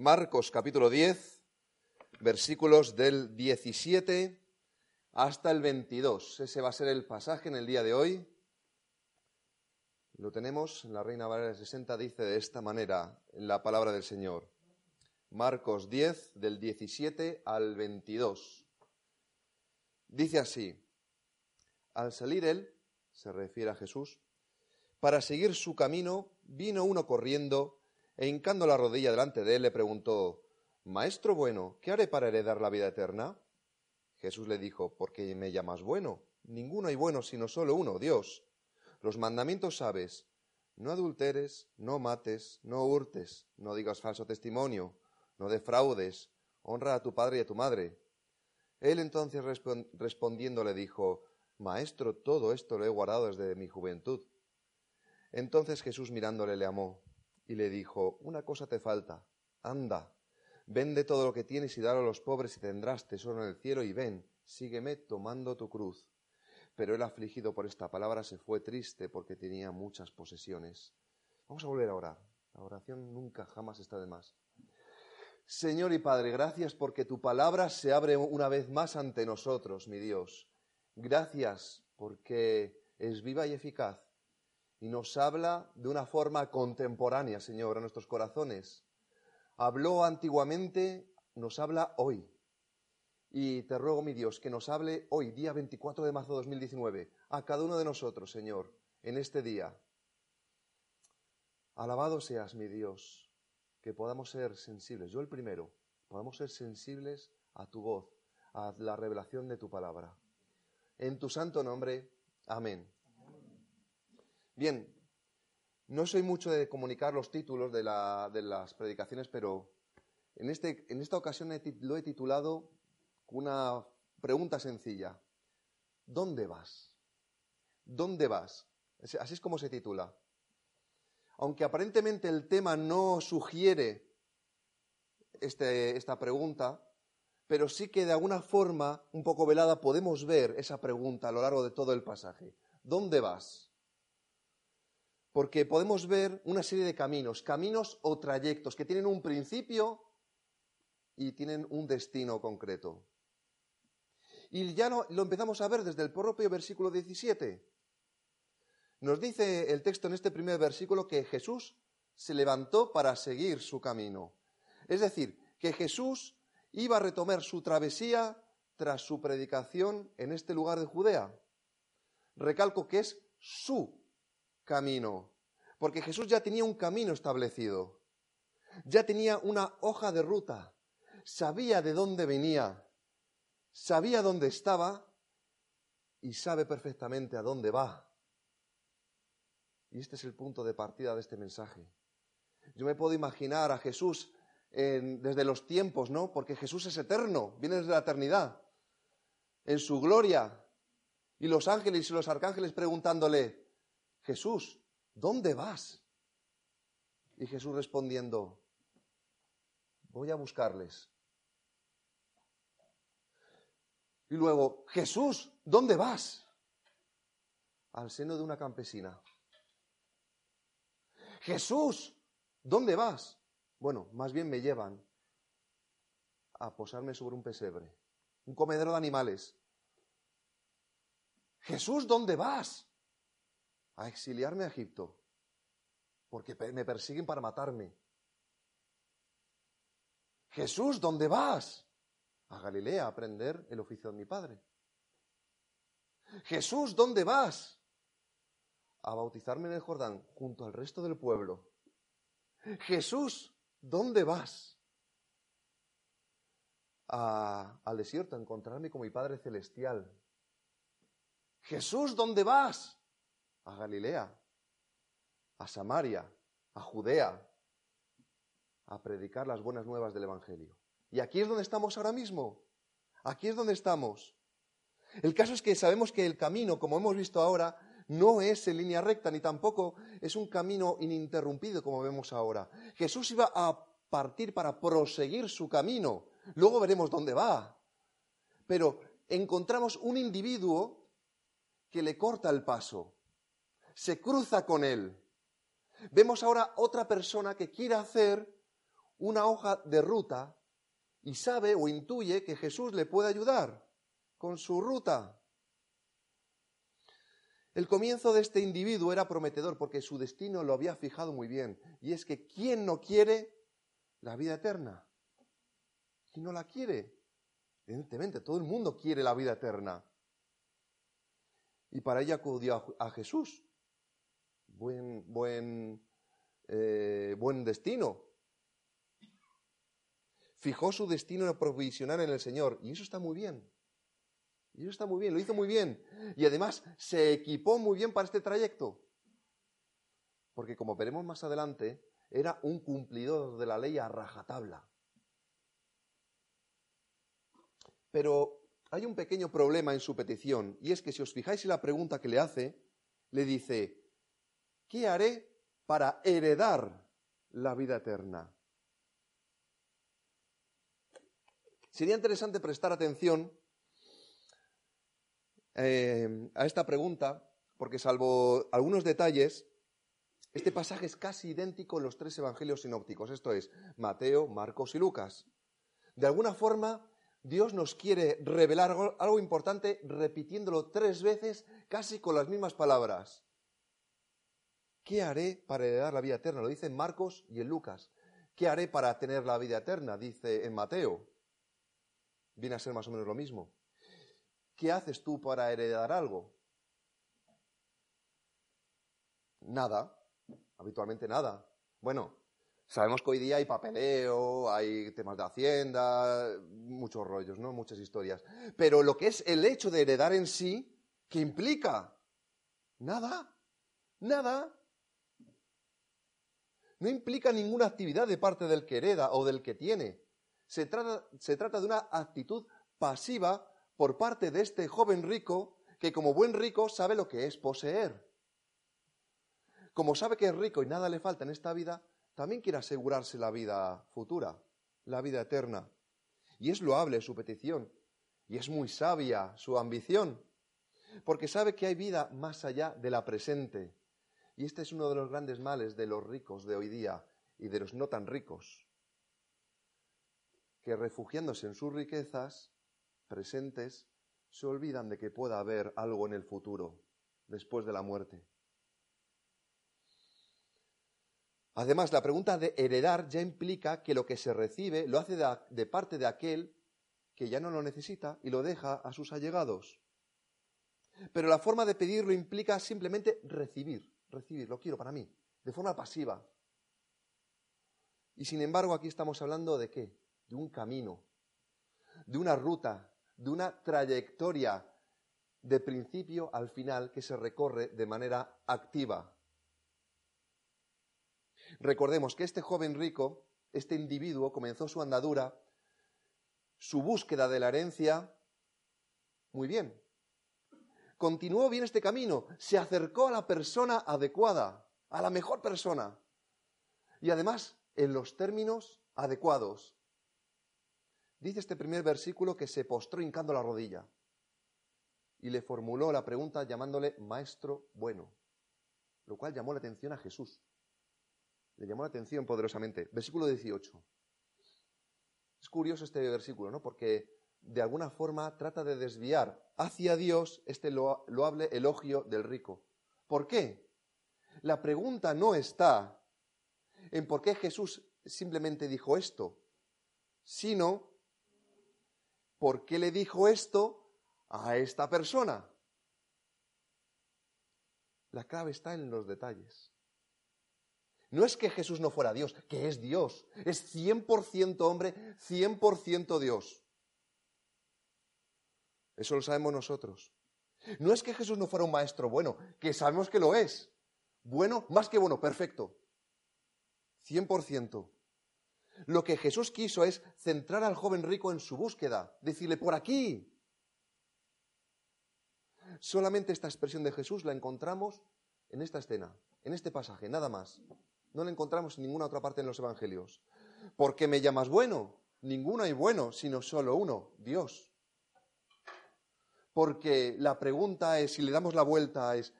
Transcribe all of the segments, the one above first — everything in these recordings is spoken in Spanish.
Marcos capítulo 10, versículos del 17 hasta el 22. Ese va a ser el pasaje en el día de hoy. Lo tenemos, la Reina Valera 60 dice de esta manera la palabra del Señor. Marcos 10, del 17 al 22. Dice así, al salir él, se refiere a Jesús, para seguir su camino, vino uno corriendo e hincando la rodilla delante de él le preguntó, Maestro bueno, ¿qué haré para heredar la vida eterna? Jesús le dijo, ¿por qué me llamas bueno? Ninguno hay bueno sino solo uno, Dios. Los mandamientos sabes, no adulteres, no mates, no hurtes, no digas falso testimonio, no defraudes, honra a tu padre y a tu madre. Él entonces respondiendo le dijo, Maestro, todo esto lo he guardado desde mi juventud. Entonces Jesús mirándole le amó y le dijo, una cosa te falta, anda, vende todo lo que tienes y dalo a los pobres y tendrás tesoro en el cielo y ven, sígueme tomando tu cruz. Pero él afligido por esta palabra se fue triste porque tenía muchas posesiones. Vamos a volver a orar. La oración nunca jamás está de más. Señor y Padre, gracias porque tu palabra se abre una vez más ante nosotros, mi Dios. Gracias porque es viva y eficaz y nos habla de una forma contemporánea, Señor, a nuestros corazones. Habló antiguamente, nos habla hoy. Y te ruego, mi Dios, que nos hable hoy, día 24 de marzo de 2019, a cada uno de nosotros, Señor, en este día. Alabado seas, mi Dios, que podamos ser sensibles, yo el primero, podamos ser sensibles a tu voz, a la revelación de tu palabra. En tu santo nombre, amén. Bien, no soy mucho de comunicar los títulos de, las predicaciones, pero en, este, esta ocasión lo he titulado una pregunta sencilla. ¿Dónde vas? ¿Dónde vas? Así es como se titula. Aunque aparentemente el tema no sugiere este, esta pregunta, pero sí que de alguna forma, un poco velada, podemos ver esa pregunta a lo largo de todo el pasaje. ¿Dónde vas? Porque podemos ver una serie de caminos, caminos o trayectos que tienen un principio y tienen un destino concreto. Y ya lo, empezamos a ver desde el propio versículo 17. Nos dice el texto en este primer versículo que Jesús se levantó para seguir su camino. Es decir, que Jesús iba a retomar su travesía tras su predicación en este lugar de Judea. Recalco que es su camino, porque Jesús ya tenía un camino establecido, ya tenía una hoja de ruta, sabía de dónde venía, sabía dónde estaba y sabe perfectamente a dónde va. Y este es el punto de partida de este mensaje. Yo me puedo imaginar a Jesús desde los tiempos, ¿no? Porque Jesús es eterno, viene desde la eternidad, en su gloria. Y los ángeles y los arcángeles preguntándole, Jesús, ¿dónde vas? Y Jesús respondiendo, voy a buscarles. Y luego, Jesús, ¿dónde vas? Al seno de una campesina. Jesús, ¿dónde vas? Bueno, más bien me llevan a posarme sobre un pesebre, un comedero de animales. Jesús, ¿dónde vas? A exiliarme a Egipto, porque me persiguen para matarme. Jesús, ¿dónde vas? A Galilea a aprender el oficio de mi padre. Jesús, ¿dónde vas? A bautizarme en el Jordán junto al resto del pueblo. Jesús, ¿dónde vas? al desierto a encontrarme con mi Padre Celestial. Jesús, ¿dónde vas? A Galilea, a Samaria, a Judea, a predicar las buenas nuevas del Evangelio. Y aquí es donde estamos ahora mismo. Aquí es donde estamos. El caso es que sabemos que el camino, como hemos visto ahora, no es en línea recta, ni tampoco es un camino ininterrumpido, como vemos ahora. Jesús iba a partir para proseguir su camino. Luego veremos dónde va. Pero encontramos un individuo que le corta el paso se cruza con él. Vemos ahora otra persona que quiere hacer una hoja de ruta y sabe o intuye que Jesús le puede ayudar con su ruta. El comienzo de este individuo era prometedor porque su destino lo había fijado muy bien. Y es que ¿quién no quiere la vida eterna? ¿Quién no la quiere? Evidentemente, todo el mundo quiere la vida eterna. Y para ella acudió a, Jesús. Buen, buen, eh, buen destino. Fijó su destino provisional en el Señor. Y eso está muy bien. Y eso está muy bien, lo hizo muy bien. Y además se equipó muy bien para este trayecto. Porque como veremos más adelante, era un cumplidor de la ley a rajatabla. Pero hay un pequeño problema en su petición, y es que si os fijáis en la pregunta que le hace, le dice, ¿qué haré para heredar la vida eterna? Sería interesante prestar atención eh, a esta pregunta, porque salvo algunos detalles, este pasaje es casi idéntico en los tres evangelios sinópticos, esto es, Mateo, Marcos y Lucas. De alguna forma, Dios nos quiere revelar algo importante repitiéndolo tres veces, casi con las mismas palabras. ¿Qué haré para heredar la vida eterna? Lo dice en Marcos y en Lucas. ¿Qué haré para tener la vida eterna? Dice en Mateo. Viene a ser más o menos lo mismo. ¿Qué haces tú para heredar algo? Nada, habitualmente nada. Bueno, sabemos que hoy día hay papeleo, hay temas de hacienda, muchos rollos, ¿no? Muchas historias. Pero lo que es el hecho de heredar en sí, ¿qué implica? Nada, nada. No implica ninguna actividad de parte del que hereda o del que tiene. Se trata, se trata de una actitud pasiva por parte de este joven rico que como buen rico sabe lo que es poseer. Como sabe que es rico y nada le falta en esta vida, también quiere asegurarse la vida futura, la vida eterna. Y es loable su petición, y es muy sabia su ambición, porque sabe que hay vida más allá de la presente. Y este es uno de los grandes males de los ricos de hoy día y de los no tan ricos, que refugiándose en sus riquezas presentes se olvidan de que pueda haber algo en el futuro, después de la muerte. Además, la pregunta de heredar ya implica que lo que se recibe lo hace de, parte de aquel que ya no lo necesita y lo deja a sus allegados. Pero la forma de pedirlo implica simplemente recibir, recibir, lo quiero para mí, de forma pasiva. Y sin embargo, aquí estamos hablando de qué? De un camino, de una ruta de una trayectoria de principio al final que se recorre de manera activa. Recordemos que este joven rico, este individuo, comenzó su andadura, su búsqueda de la herencia, muy bien. Continuó bien este camino, se acercó a la persona adecuada, a la mejor persona. Y además, en los términos adecuados. Dice este primer versículo que se postró hincando la rodilla y le formuló la pregunta llamándole maestro bueno, lo cual llamó la atención a Jesús. Le llamó la atención poderosamente. Versículo 18. Es curioso este versículo, ¿no? Porque de alguna forma trata de desviar hacia Dios este loable elogio del rico. ¿Por qué? La pregunta no está en por qué Jesús simplemente dijo esto, sino ¿por qué le dijo esto a esta persona? La clave está en los detalles. No es que Jesús no fuera Dios, que es Dios. Es 100% hombre, 100% Dios. Eso lo sabemos nosotros. No es que Jesús no fuera un maestro bueno, que sabemos que lo es. Bueno, más que bueno, perfecto. 100%. Lo que Jesús quiso es centrar al joven rico en su búsqueda, decirle, por aquí. Solamente esta expresión de Jesús la encontramos en esta escena, en este pasaje, nada más. No la encontramos en ninguna otra parte en los Evangelios. ¿Por qué me llamas bueno? Ninguno hay bueno, sino solo uno, Dios. Porque la pregunta es, si le damos la vuelta, es,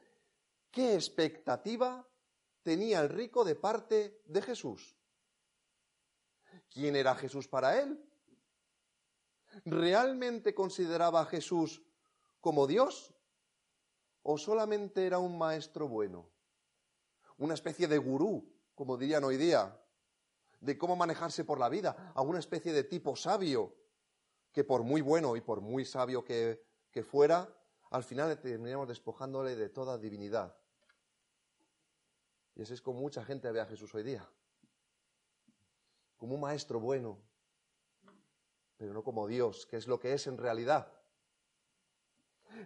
¿qué expectativa tenía el rico de parte de Jesús? ¿Quién era Jesús para él? ¿Realmente consideraba a Jesús como Dios? ¿O solamente era un maestro bueno? Una especie de gurú, como dirían hoy día, de cómo manejarse por la vida, a una especie de tipo sabio, que por muy bueno y por muy sabio que, que fuera, al final terminamos despojándole de toda divinidad. Y así es como mucha gente ve a Jesús hoy día. Como un maestro bueno, pero no como Dios, que es lo que es en realidad.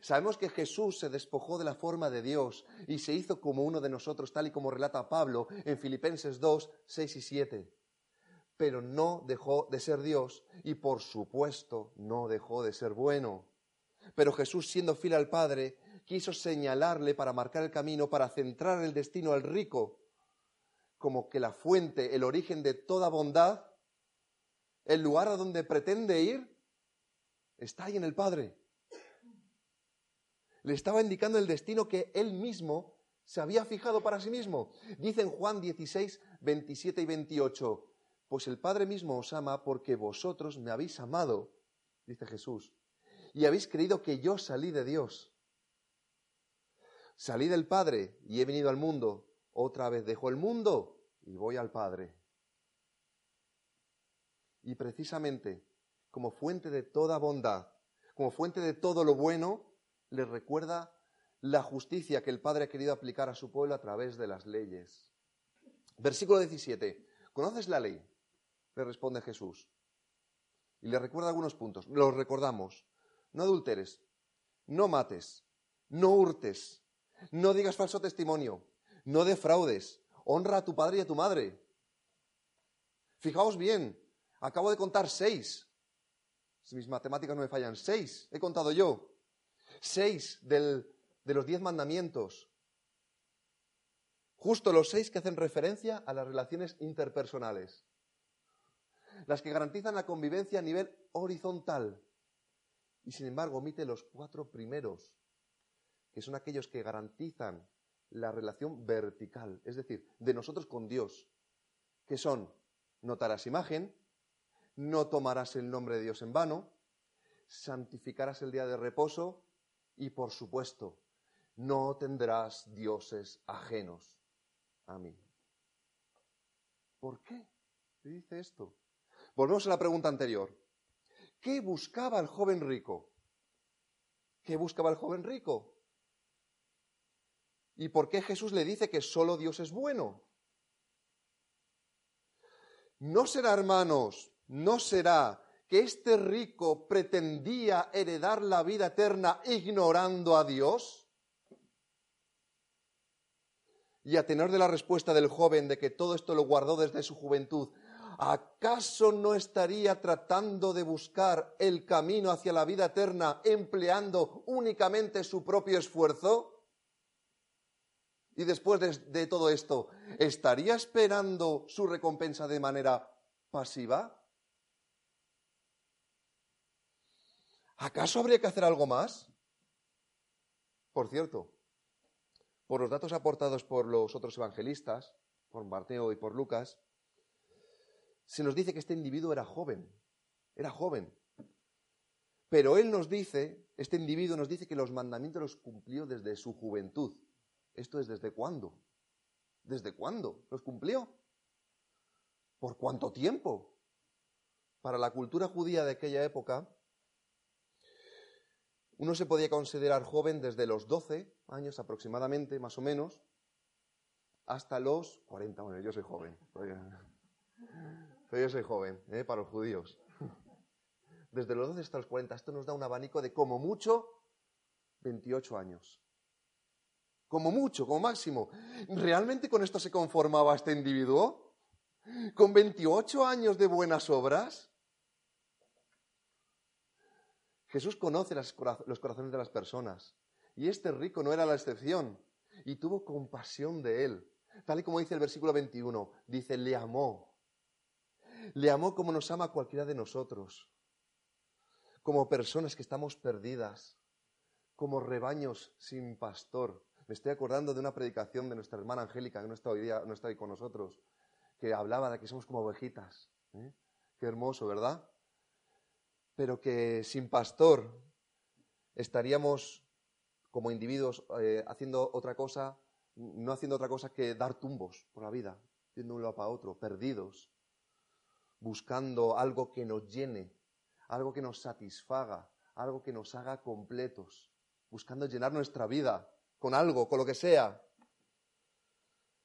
Sabemos que Jesús se despojó de la forma de Dios y se hizo como uno de nosotros, tal y como relata Pablo en Filipenses 2, 6 y 7. Pero no dejó de ser Dios y por supuesto no dejó de ser bueno. Pero Jesús, siendo fiel al Padre, quiso señalarle para marcar el camino, para centrar el destino al rico, como que la fuente, el origen de toda bondad, el lugar a donde pretende ir, está ahí en el Padre. Le estaba indicando el destino que él mismo se había fijado para sí mismo. Dice en Juan 16, 27 y 28, pues el Padre mismo os ama porque vosotros me habéis amado, dice Jesús, y habéis creído que yo salí de Dios. Salí del Padre y he venido al mundo. Otra vez dejo el mundo y voy al Padre. Y precisamente, como fuente de toda bondad, como fuente de todo lo bueno, le recuerda la justicia que el Padre ha querido aplicar a su pueblo a través de las leyes. Versículo 17. ¿Conoces la ley? Le responde Jesús. Y le recuerda algunos puntos. Los recordamos. No adulteres, no mates, no hurtes, no digas falso testimonio, no defraudes, honra a tu padre y a tu madre. Fijaos bien, acabo de contar seis. Si mis matemáticas no me fallan, seis he contado yo. Seis de los diez mandamientos. Justo los seis que hacen referencia a las relaciones interpersonales. Las que garantizan la convivencia a nivel horizontal. Y sin embargo omite los cuatro primeros, que son aquellos que garantizan la relación vertical, es decir, de nosotros con Dios, que son notarás imagen, no tomarás el nombre de Dios en vano, santificarás el día de reposo y, por supuesto, no tendrás dioses ajenos a mí. ¿Por qué? ¿Qué dice esto? Volvemos a la pregunta anterior. ¿Qué buscaba el joven rico? ¿Qué buscaba el joven rico? ¿Y por qué Jesús le dice que solo Dios es bueno? ¿No será, hermanos, no será que este rico pretendía heredar la vida eterna ignorando a Dios? Y a tenor de la respuesta del joven de que todo esto lo guardó desde su juventud, ¿acaso no estaría tratando de buscar el camino hacia la vida eterna empleando únicamente su propio esfuerzo? Y después de, todo esto, ¿estaría esperando su recompensa de manera pasiva? ¿Acaso habría que hacer algo más? Por cierto, por los datos aportados por los otros evangelistas, por Mateo y por Lucas, se nos dice que este individuo era joven, era joven. Pero él nos dice, este individuo nos dice que los mandamientos los cumplió desde su juventud. ¿Esto es desde cuándo? ¿Desde cuándo los cumplió? ¿Por cuánto tiempo? Para la cultura judía de aquella época, uno se podía considerar joven desde los 12 años aproximadamente, más o menos, hasta los 40. Bueno, yo soy joven. Yo soy joven, ¿eh? para los judíos. Desde los 12 hasta los 40. Esto nos da un abanico de como mucho 28 años. Como mucho, como máximo. ¿Realmente con esto se conformaba este individuo? ¿Con 28 años de buenas obras? Jesús conoce los corazones de las personas. Y este rico no era la excepción. Y tuvo compasión de él. Tal y como dice el versículo 21. Dice, le amó. Le amó como nos ama cualquiera de nosotros. Como personas que estamos perdidas. Como rebaños sin pastor me estoy acordando de una predicación de nuestra hermana Angélica, que no está hoy día, no está ahí con nosotros, que hablaba de que somos como ovejitas. ¿eh? Qué hermoso, ¿verdad? Pero que sin pastor estaríamos como individuos eh, haciendo otra cosa, no haciendo otra cosa que dar tumbos por la vida, yendo un lado para otro, perdidos, buscando algo que nos llene, algo que nos satisfaga, algo que nos haga completos, buscando llenar nuestra vida con algo, con lo que sea.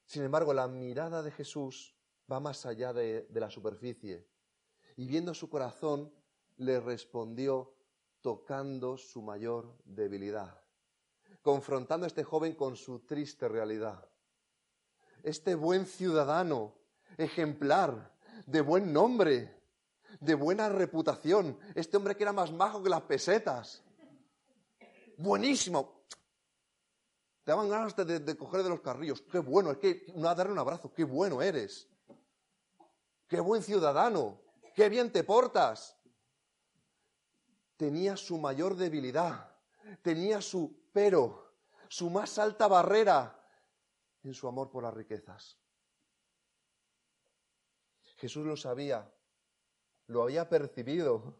Sin embargo, la mirada de Jesús va más allá de, la superficie. Y viendo su corazón, le respondió tocando su mayor debilidad, confrontando a este joven con su triste realidad. Este buen ciudadano, ejemplar, de buen nombre, de buena reputación, este hombre que era más majo que las pesetas, buenísimo. Te daban ganas de, coger de los carrillos. Qué bueno, es que no darle un abrazo. Qué bueno eres. Qué buen ciudadano. Qué bien te portas. Tenía su mayor debilidad. Tenía su pero, su más alta barrera en su amor por las riquezas. Jesús lo sabía, lo había percibido,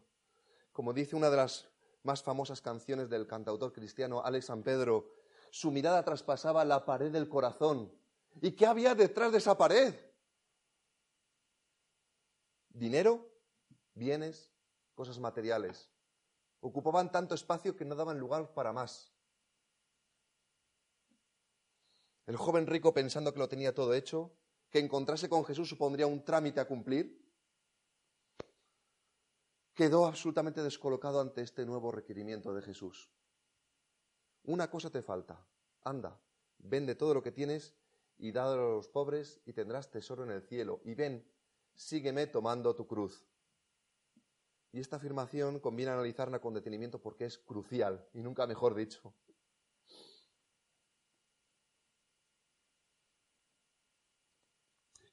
como dice una de las más famosas canciones del cantautor cristiano Alex San Pedro, su mirada traspasaba la pared del corazón. ¿Y qué había detrás de esa pared? Dinero, bienes, cosas materiales. Ocupaban tanto espacio que no daban lugar para más. El joven rico, pensando que lo tenía todo hecho, que encontrarse con Jesús supondría un trámite a cumplir, quedó absolutamente descolocado ante este nuevo requerimiento de Jesús. Una cosa te falta. Anda, vende todo lo que tienes y dádelo a los pobres y tendrás tesoro en el cielo. Y ven, sígueme tomando tu cruz. Y esta afirmación conviene analizarla con detenimiento porque es crucial, y nunca mejor dicho.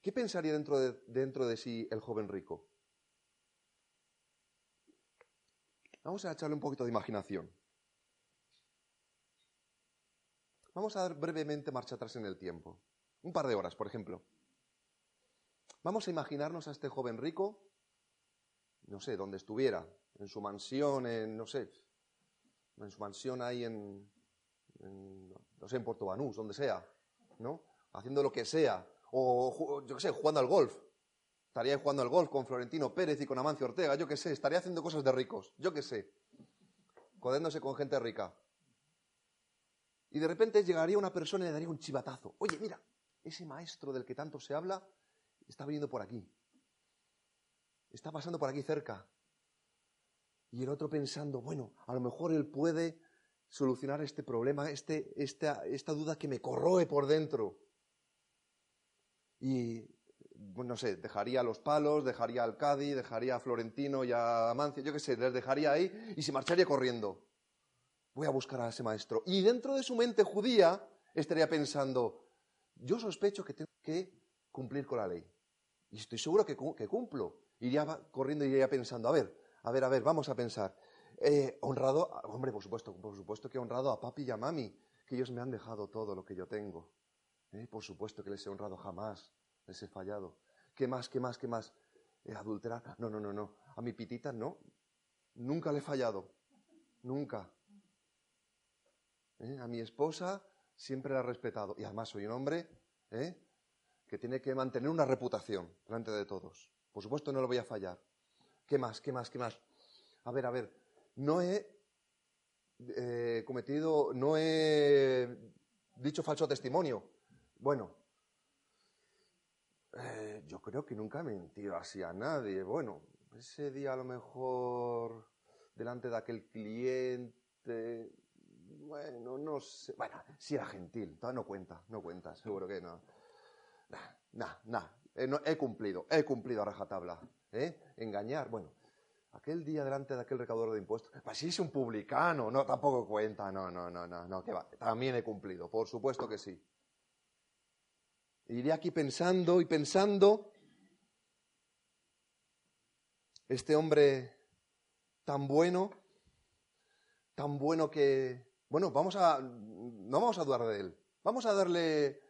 ¿Qué pensaría dentro de, dentro de sí el joven rico? Vamos a echarle un poquito de imaginación. Vamos a dar brevemente marcha atrás en el tiempo. Un par de horas, por ejemplo. Vamos a imaginarnos a este joven rico, no sé, donde estuviera, en su mansión, en, no sé, en su mansión ahí en, no sé, en Puerto Banús, donde sea, ¿no? Haciendo lo que sea, o yo qué sé, jugando al golf. Estaría jugando al golf con Florentino Pérez y con Amancio Ortega, yo qué sé, estaría haciendo cosas de ricos, yo qué sé. Codéndose con gente rica. Y de repente llegaría una persona y le daría un chivatazo. Oye, mira, ese maestro del que tanto se habla está viniendo por aquí. Está pasando por aquí cerca. Y el otro pensando, bueno, a lo mejor él puede solucionar este problema, este, esta, esta duda que me corroe por dentro y, no sé, dejaría los palos, dejaría al Cádiz, dejaría a Florentino y a Amancio, yo qué sé, les dejaría ahí y se marcharía corriendo. Voy a buscar a ese maestro. Y dentro de su mente judía estaría pensando, yo sospecho que tengo que cumplir con la ley. Y estoy seguro que, que cumplo. Iría corriendo y iría pensando, a ver, a ver, a ver, vamos a pensar. Eh, honrado, hombre, por supuesto, por supuesto que he honrado a papi y a mami, que ellos me han dejado todo lo que yo tengo. ¿Eh? Por supuesto que les he honrado jamás, les he fallado. ¿Qué más, qué más, qué más? ¿Eh, ¿Adulterar? No, no, no, no. A mi pitita no. Nunca le he fallado. Nunca. ¿Eh? A mi esposa siempre la he respetado. Y además soy un hombre que tiene que mantener una reputación delante de todos. Por supuesto no lo voy a fallar. ¿Qué más, qué más, qué más? A ver, a ver. No he cometido, no he dicho falso testimonio. Bueno, eh, yo creo que nunca he mentido así a nadie. Bueno, ese día a lo mejor delante de aquel cliente, bueno, no sé. Bueno, si era gentil, no cuenta, no cuenta, seguro que no. Nah, nah, eh, He, cumplido, he cumplido a rajatabla. ¿eh? Engañar, bueno, aquel día delante de aquel recaudador de impuestos, pues si es un publicano, no, tampoco cuenta, no, no, no, no, no, que va, también he cumplido, por supuesto que sí. Iré aquí pensando y pensando. Este hombre tan bueno, tan bueno que, bueno, vamos a, no vamos a dudar de él. Vamos a darle,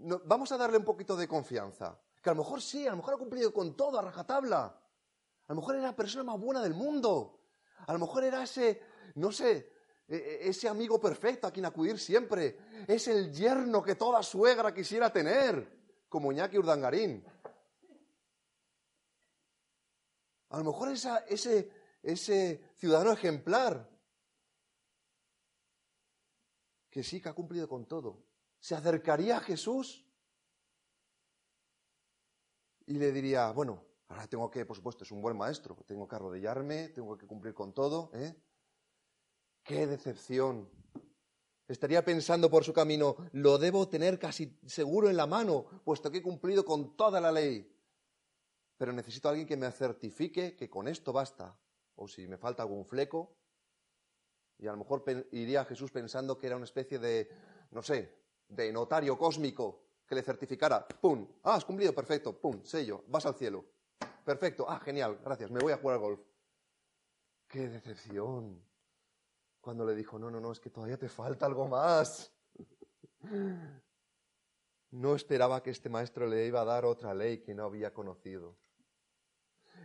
vamos a darle un poquito de confianza. Que a lo mejor sí, a lo mejor ha cumplido con todo a rajatabla. A lo mejor era la persona más buena del mundo. A lo mejor era ese, no sé, ese amigo perfecto a quien acudir siempre. Es el yerno que toda suegra quisiera tener, como Iñaki Urdangarín. A lo mejor ese, ese ciudadano ejemplar que sí que ha cumplido con todo, se acercaría a Jesús y le diría, bueno, ahora tengo que, por supuesto, es un buen maestro, tengo que arrodillarme, tengo que cumplir con todo, ¿eh? ¡Qué decepción! Estaría pensando por su camino, lo debo tener casi seguro en la mano, puesto que he cumplido con toda la ley. Pero necesito a alguien que me certifique que con esto basta. O si me falta algún fleco, y a lo mejor iría a Jesús pensando que era una especie de, no sé, de notario cósmico que le certificara, ¡pum! Ah, has cumplido, perfecto, ¡pum! Sello, vas al cielo. Perfecto, ah, genial, gracias, me voy a jugar al golf. ¡Qué decepción! Cuando le dijo, no, no, no, es que todavía te falta algo más. No esperaba que este maestro le iba a dar otra ley que no había conocido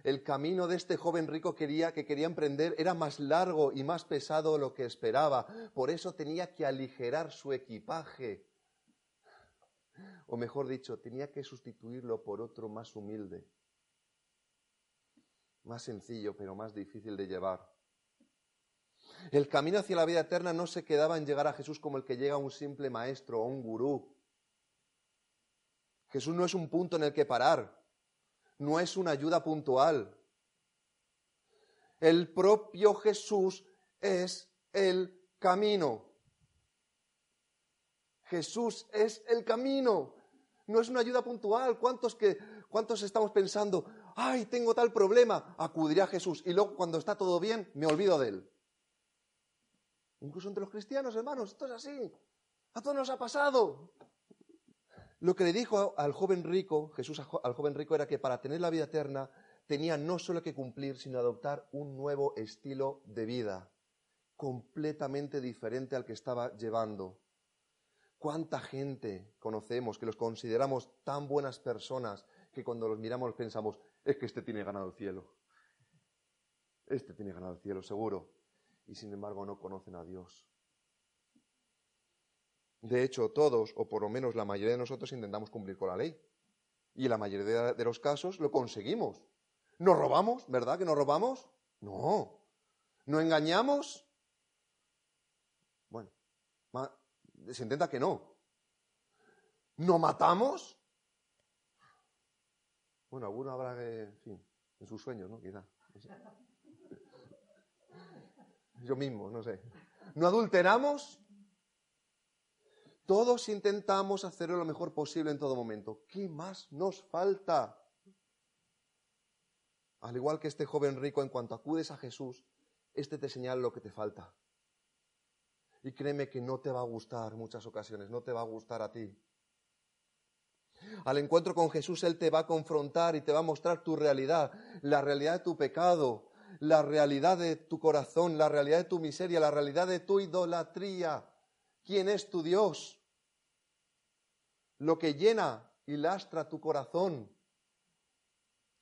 el camino de este joven rico quería, que quería emprender era más largo y más pesado de lo que esperaba. Por eso tenía que aligerar su equipaje. O mejor dicho, tenía que sustituirlo por otro más humilde, más sencillo, pero más difícil de llevar. El camino hacia la vida eterna no se quedaba en llegar a Jesús como el que llega a un simple maestro o un gurú. Jesús no es un punto en el que parar no es una ayuda puntual. El propio Jesús es el camino. Jesús es el camino. No es una ayuda puntual. ¿Cuántos, que, ¿Cuántos estamos pensando, ay, tengo tal problema, acudiré a Jesús y luego cuando está todo bien me olvido de él? Incluso entre los cristianos, hermanos, esto es así. A todos nos ha pasado. Lo que le dijo al joven rico, Jesús al joven rico, era que para tener la vida eterna tenía no solo que cumplir, sino adoptar un nuevo estilo de vida, completamente diferente al que estaba llevando. ¿Cuánta gente conocemos que los consideramos tan buenas personas que cuando los miramos pensamos, es que este tiene ganado el cielo? Este tiene ganado el cielo, seguro. Y sin embargo no conocen a Dios. De hecho, todos, o por lo menos la mayoría de nosotros, intentamos cumplir con la ley. Y en la mayoría de los casos lo conseguimos. ¿Nos robamos? ¿Verdad que nos robamos? No. ¿No engañamos? Bueno, se intenta que no. ¿No matamos? Bueno, alguno habrá que, en fin, en sus sueños, ¿no? Quizá. Yo mismo, no sé. ¿No adulteramos? Todos intentamos hacerlo lo mejor posible en todo momento. ¿Qué más nos falta? Al igual que este joven rico, en cuanto acudes a Jesús, este te señala lo que te falta. Y créeme que no te va a gustar muchas ocasiones, no te va a gustar a ti. Al encuentro con Jesús, Él te va a confrontar y te va a mostrar tu realidad, la realidad de tu pecado, la realidad de tu corazón, la realidad de tu miseria, la realidad de tu idolatría quién es tu Dios, lo que llena y lastra tu corazón,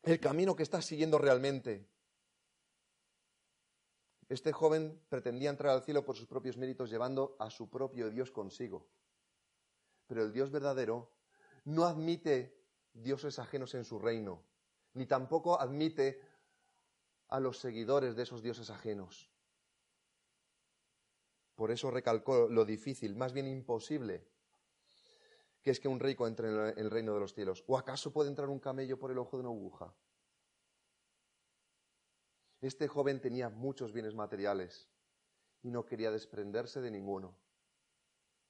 el camino que estás siguiendo realmente. Este joven pretendía entrar al cielo por sus propios méritos llevando a su propio Dios consigo. Pero el Dios verdadero no admite dioses ajenos en su reino, ni tampoco admite a los seguidores de esos dioses ajenos. Por eso recalcó lo difícil, más bien imposible, que es que un rico entre en el reino de los cielos. ¿O acaso puede entrar un camello por el ojo de una aguja? Este joven tenía muchos bienes materiales y no quería desprenderse de ninguno.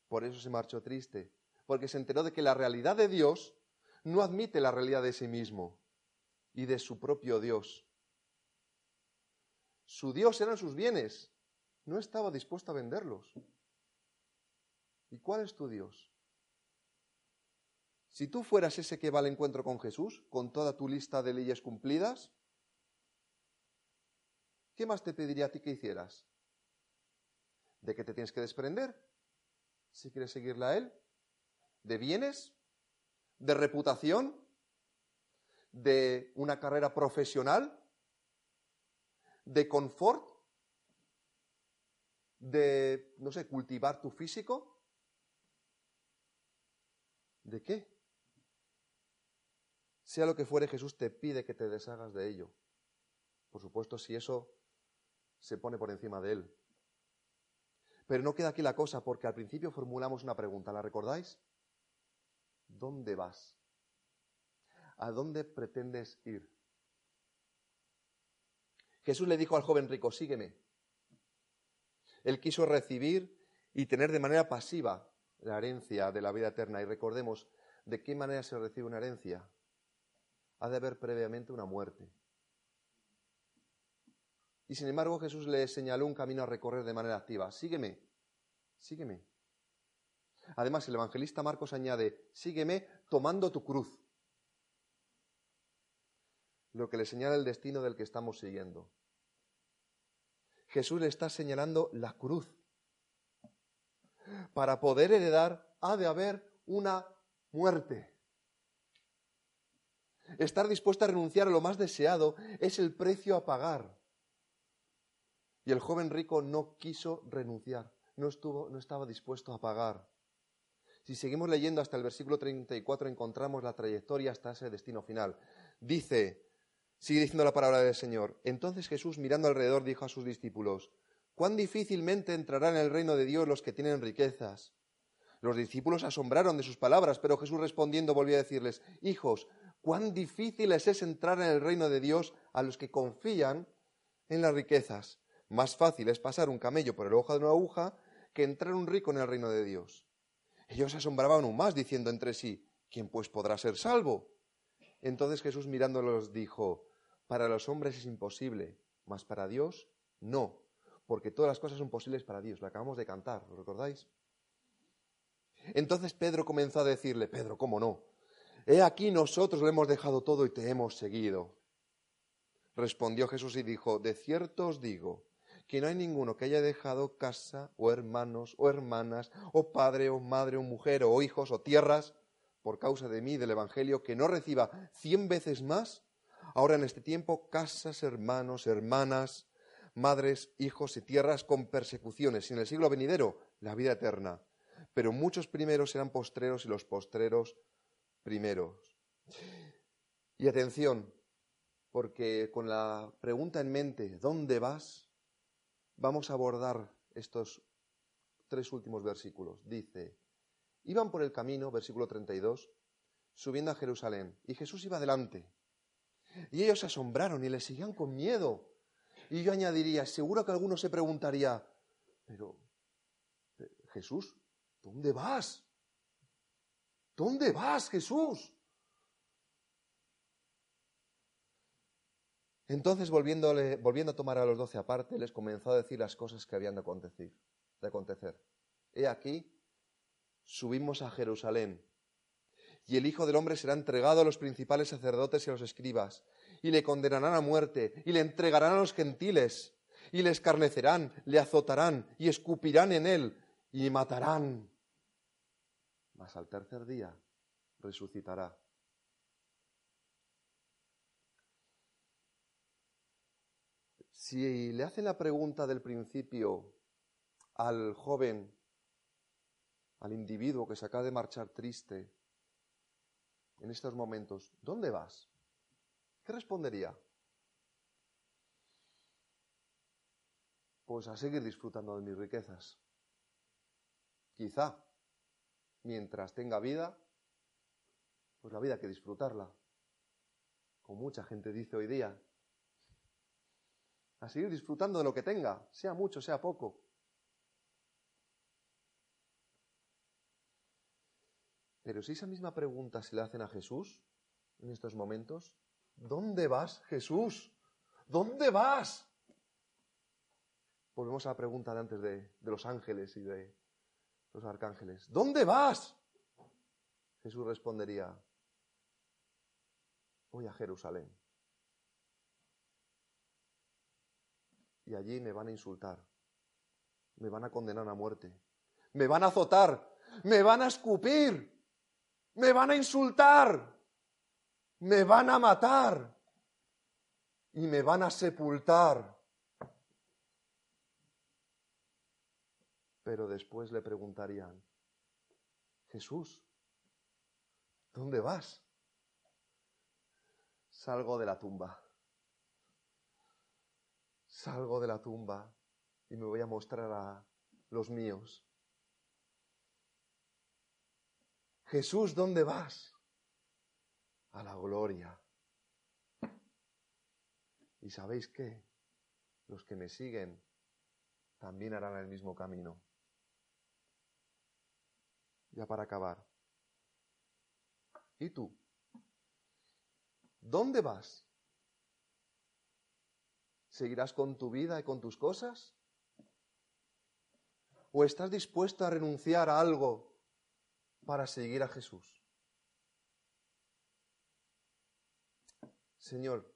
Por eso se marchó triste, porque se enteró de que la realidad de Dios no admite la realidad de sí mismo y de su propio Dios. Su Dios eran sus bienes no estaba dispuesto a venderlos. ¿Y cuál es tu Dios? Si tú fueras ese que va al encuentro con Jesús, con toda tu lista de leyes cumplidas, ¿qué más te pediría a ti que hicieras? ¿De qué te tienes que desprender? Si quieres seguirle a Él. ¿De bienes? ¿De reputación? de una carrera profesional, de confort, de, no sé, cultivar tu físico. ¿De qué? Sea lo que fuere, Jesús te pide que te deshagas de ello. Por supuesto, si eso se pone por encima de él. Pero no queda aquí la cosa, porque al principio formulamos una pregunta, ¿la recordáis? ¿Dónde vas? ¿A dónde pretendes ir? Jesús le dijo al joven rico, sígueme. Él quiso recibir y tener de manera pasiva la herencia de la vida eterna. Y recordemos, ¿de qué manera se recibe una herencia? Ha de haber previamente una muerte. Y sin embargo Jesús le señaló un camino a recorrer de manera activa. Sígueme, sígueme. Además, el evangelista Marcos añade, sígueme tomando tu cruz. Lo que le señala el destino del que estamos siguiendo. Jesús le está señalando la cruz. Para poder heredar ha de haber una muerte. Estar dispuesto a renunciar a lo más deseado es el precio a pagar. Y el joven rico no quiso renunciar, no, estuvo, no estaba dispuesto a pagar. Si seguimos leyendo hasta el versículo 34 encontramos la trayectoria hasta ese destino final. Dice, sigue diciendo la palabra del Señor, entonces Jesús mirando alrededor dijo a sus discípulos, cuán difícilmente entrarán en el reino de Dios los que tienen riquezas. Los discípulos asombraron de sus palabras, pero Jesús respondiendo volvió a decirles, hijos, cuán difícil es entrar en el reino de Dios a los que confían en las riquezas. Más fácil es pasar un camello por el ojo de una aguja que entrar un rico en el reino de Dios. Ellos se asombraban aún más, diciendo entre sí, ¿quién pues podrá ser salvo? Entonces Jesús mirándolos dijo, para los hombres es imposible, mas para Dios no, porque todas las cosas son posibles para Dios. Lo acabamos de cantar, ¿lo recordáis? Entonces Pedro comenzó a decirle, Pedro, ¿cómo no? He aquí nosotros lo hemos dejado todo y te hemos seguido. Respondió Jesús y dijo, de cierto os digo, que no hay ninguno que haya dejado casa o hermanos o hermanas o padre o madre o mujer o hijos o tierras por causa de mí del Evangelio que no reciba cien veces más ahora en este tiempo casas, hermanos, hermanas, madres, hijos y tierras con persecuciones y en el siglo venidero la vida eterna. Pero muchos primeros serán postreros y los postreros primeros. Y atención, porque con la pregunta en mente, ¿dónde vas? vamos a abordar estos tres últimos versículos. Dice, iban por el camino, versículo 32, subiendo a Jerusalén, y Jesús iba delante. Y ellos se asombraron y le seguían con miedo. Y yo añadiría, seguro que alguno se preguntaría, pero Jesús, ¿dónde vas? ¿Dónde vas, Jesús? Entonces, volviendo a tomar a los doce aparte, les comenzó a decir las cosas que habían de acontecer. De acontecer. He aquí, subimos a Jerusalén, y el Hijo del Hombre será entregado a los principales sacerdotes y a los escribas, y le condenarán a muerte, y le entregarán a los gentiles, y le escarnecerán, le azotarán, y escupirán en él, y matarán. Mas al tercer día resucitará. Si le hacen la pregunta del principio al joven, al individuo que se acaba de marchar triste en estos momentos, ¿dónde vas? ¿Qué respondería? Pues a seguir disfrutando de mis riquezas. Quizá, mientras tenga vida, pues la vida hay que disfrutarla. Como mucha gente dice hoy día, a seguir disfrutando de lo que tenga, sea mucho, sea poco. Pero si esa misma pregunta se le hacen a Jesús en estos momentos, ¿dónde vas, Jesús? ¿Dónde vas? Volvemos a la pregunta de antes de, los ángeles y de los arcángeles. ¿Dónde vas? Jesús respondería, voy a Jerusalén. y allí me van a insultar, me van a condenar a muerte, me van a azotar, me van a escupir, me van a insultar, me van a matar y me van a sepultar. Pero después le preguntarían, Jesús, ¿dónde vas? Salgo de la tumba. Salgo de la tumba y me voy a mostrar a los míos. Jesús, ¿dónde vas? A la gloria. ¿Y sabéis qué? Los que me siguen también harán el mismo camino. Ya para acabar. ¿Y tú? ¿Dónde vas? ¿Seguirás con tu vida y con tus cosas? ¿O estás dispuesto a renunciar a algo para seguir a Jesús? Señor,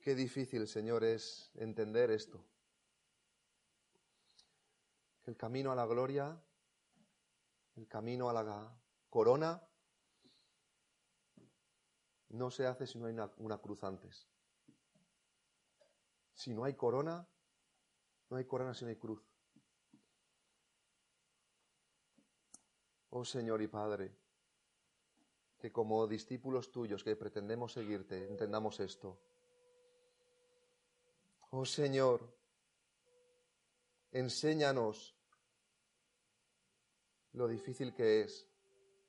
qué difícil, Señor, es entender esto. El camino a la gloria, el camino a la corona, no se hace si no hay una, cruz antes. Si no hay corona, no hay corona si no hay cruz. Oh Señor y Padre, que como discípulos tuyos que pretendemos seguirte, entendamos esto. Oh Señor, enséñanos lo difícil que es,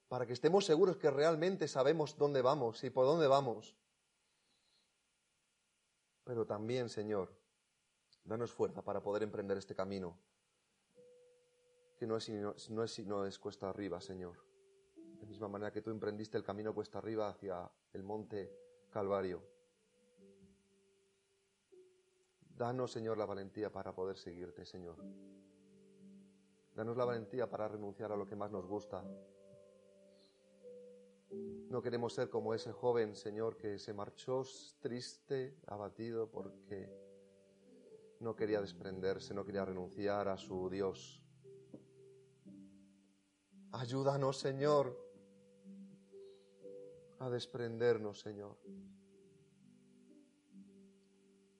para que estemos seguros que realmente sabemos dónde vamos y por dónde vamos. Pero también, Señor, danos fuerza para poder emprender este camino, que no es, no es, no es cuesta arriba, Señor. De misma manera que tú emprendiste el camino cuesta arriba hacia el monte Calvario. Danos, Señor, la valentía para poder seguirte, Señor. Danos la valentía para renunciar a lo que más nos gusta. No queremos ser como ese joven, Señor, que se marchó triste, abatido, porque no quería desprenderse, no quería renunciar a su Dios. Ayúdanos, Señor, a desprendernos, Señor.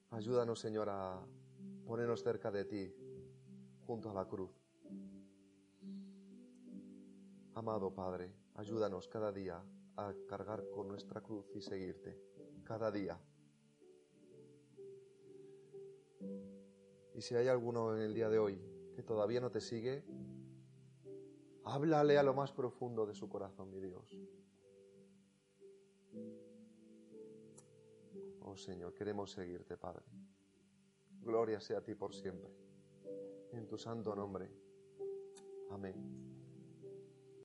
Ayúdanos, Señor, a ponernos cerca de ti, junto a la cruz. Amado Padre, ayúdanos cada día a cargar con nuestra cruz y seguirte cada día. Y si hay alguno en el día de hoy que todavía no te sigue, háblale a lo más profundo de su corazón, mi Dios. Oh Señor, queremos seguirte, Padre. Gloria sea a ti por siempre. En tu santo nombre. Amén.